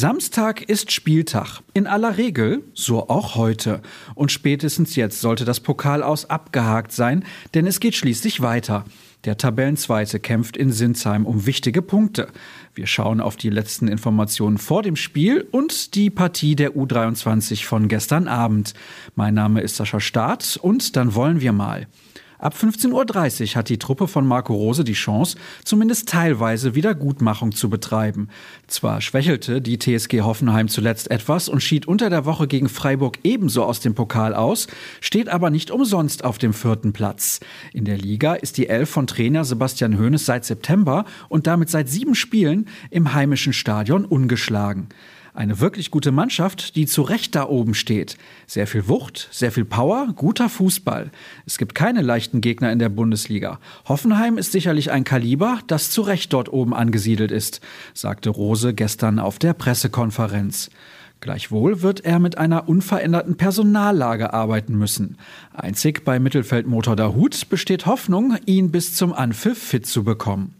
Samstag ist Spieltag. In aller Regel, so auch heute. Und spätestens jetzt sollte das Pokal aus abgehakt sein, denn es geht schließlich weiter. Der Tabellenzweite kämpft in Sinsheim um wichtige Punkte. Wir schauen auf die letzten Informationen vor dem Spiel und die Partie der U23 von gestern Abend. Mein Name ist Sascha Staat und dann wollen wir mal. Ab 15.30 Uhr hat die Truppe von Marco Rose die Chance, zumindest teilweise Wiedergutmachung zu betreiben. Zwar schwächelte die TSG Hoffenheim zuletzt etwas und schied unter der Woche gegen Freiburg ebenso aus dem Pokal aus, steht aber nicht umsonst auf dem vierten Platz. In der Liga ist die Elf von Trainer Sebastian Hoeneß seit September und damit seit sieben Spielen im heimischen Stadion ungeschlagen. Eine wirklich gute Mannschaft, die zu Recht da oben steht. Sehr viel Wucht, sehr viel Power, guter Fußball. Es gibt keine leichten Gegner in der Bundesliga. Hoffenheim ist sicherlich ein Kaliber, das zu Recht dort oben angesiedelt ist, sagte Rose gestern auf der Pressekonferenz. Gleichwohl wird er mit einer unveränderten Personallage arbeiten müssen. Einzig bei Mittelfeldmotor Dahut besteht Hoffnung, ihn bis zum Anpfiff fit zu bekommen.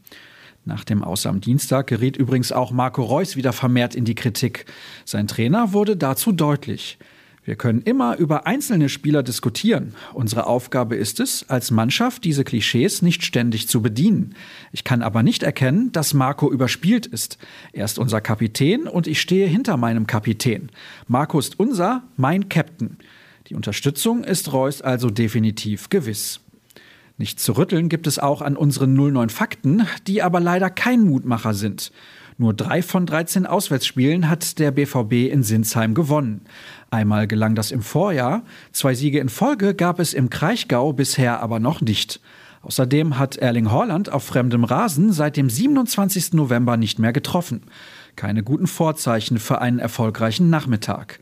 Nach dem Aus am Dienstag geriet übrigens auch Marco Reus wieder vermehrt in die Kritik. Sein Trainer wurde dazu deutlich. Wir können immer über einzelne Spieler diskutieren. Unsere Aufgabe ist es, als Mannschaft diese Klischees nicht ständig zu bedienen. Ich kann aber nicht erkennen, dass Marco überspielt ist. Er ist unser Kapitän und ich stehe hinter meinem Kapitän. Marco ist unser, mein Captain. Die Unterstützung ist Reus also definitiv gewiss. Nicht zu rütteln gibt es auch an unseren 09 Fakten, die aber leider kein Mutmacher sind. Nur drei von 13 Auswärtsspielen hat der BVB in Sinsheim gewonnen. Einmal gelang das im Vorjahr, zwei Siege in Folge gab es im Kraichgau bisher aber noch nicht. Außerdem hat Erling Haaland auf fremdem Rasen seit dem 27. November nicht mehr getroffen. Keine guten Vorzeichen für einen erfolgreichen Nachmittag.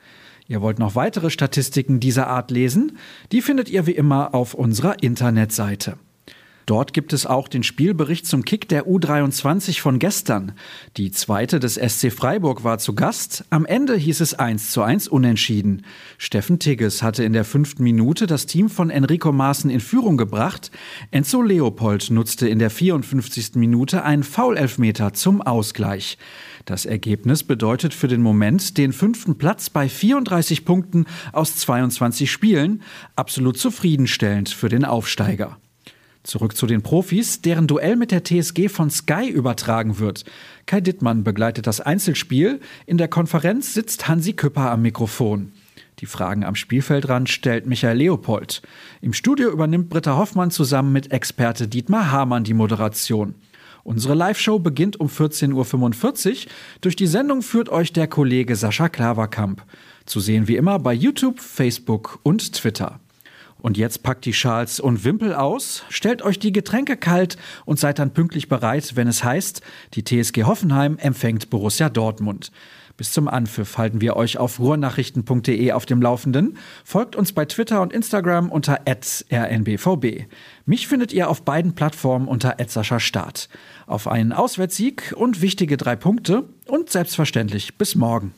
Ihr wollt noch weitere Statistiken dieser Art lesen? Die findet ihr wie immer auf unserer Internetseite. Dort gibt es auch den Spielbericht zum Kick der U23 von gestern. Die zweite des SC Freiburg war zu Gast. Am Ende hieß es 1 zu 1 unentschieden. Steffen Tigges hatte in der fünften Minute das Team von Enrico Maaßen in Führung gebracht. Enzo Leopold nutzte in der 54. Minute einen Foulelfmeter zum Ausgleich. Das Ergebnis bedeutet für den Moment den fünften Platz bei 34 Punkten aus 22 Spielen, absolut zufriedenstellend für den Aufsteiger. Zurück zu den Profis, deren Duell mit der TSG von Sky übertragen wird. Kai Dittmann begleitet das Einzelspiel. In der Konferenz sitzt Hansi Küpper am Mikrofon. Die Fragen am Spielfeldrand stellt Michael Leopold. Im Studio übernimmt Britta Hoffmann zusammen mit Experte Dietmar Hamann die Moderation. Unsere Live-Show beginnt um 14.45 Uhr. Durch die Sendung führt euch der Kollege Sascha Klaverkamp. Zu sehen wie immer bei YouTube, Facebook und Twitter. Und jetzt packt die Schals und Wimpel aus, stellt euch die Getränke kalt und seid dann pünktlich bereit, wenn es heißt, die TSG Hoffenheim empfängt Borussia Dortmund. Bis zum Anpfiff halten wir euch auf ruhrnachrichten.de auf dem Laufenden. Folgt uns bei Twitter und Instagram unter rnbvb. Mich findet ihr auf beiden Plattformen unter Start. Auf einen Auswärtssieg und wichtige drei Punkte und selbstverständlich bis morgen.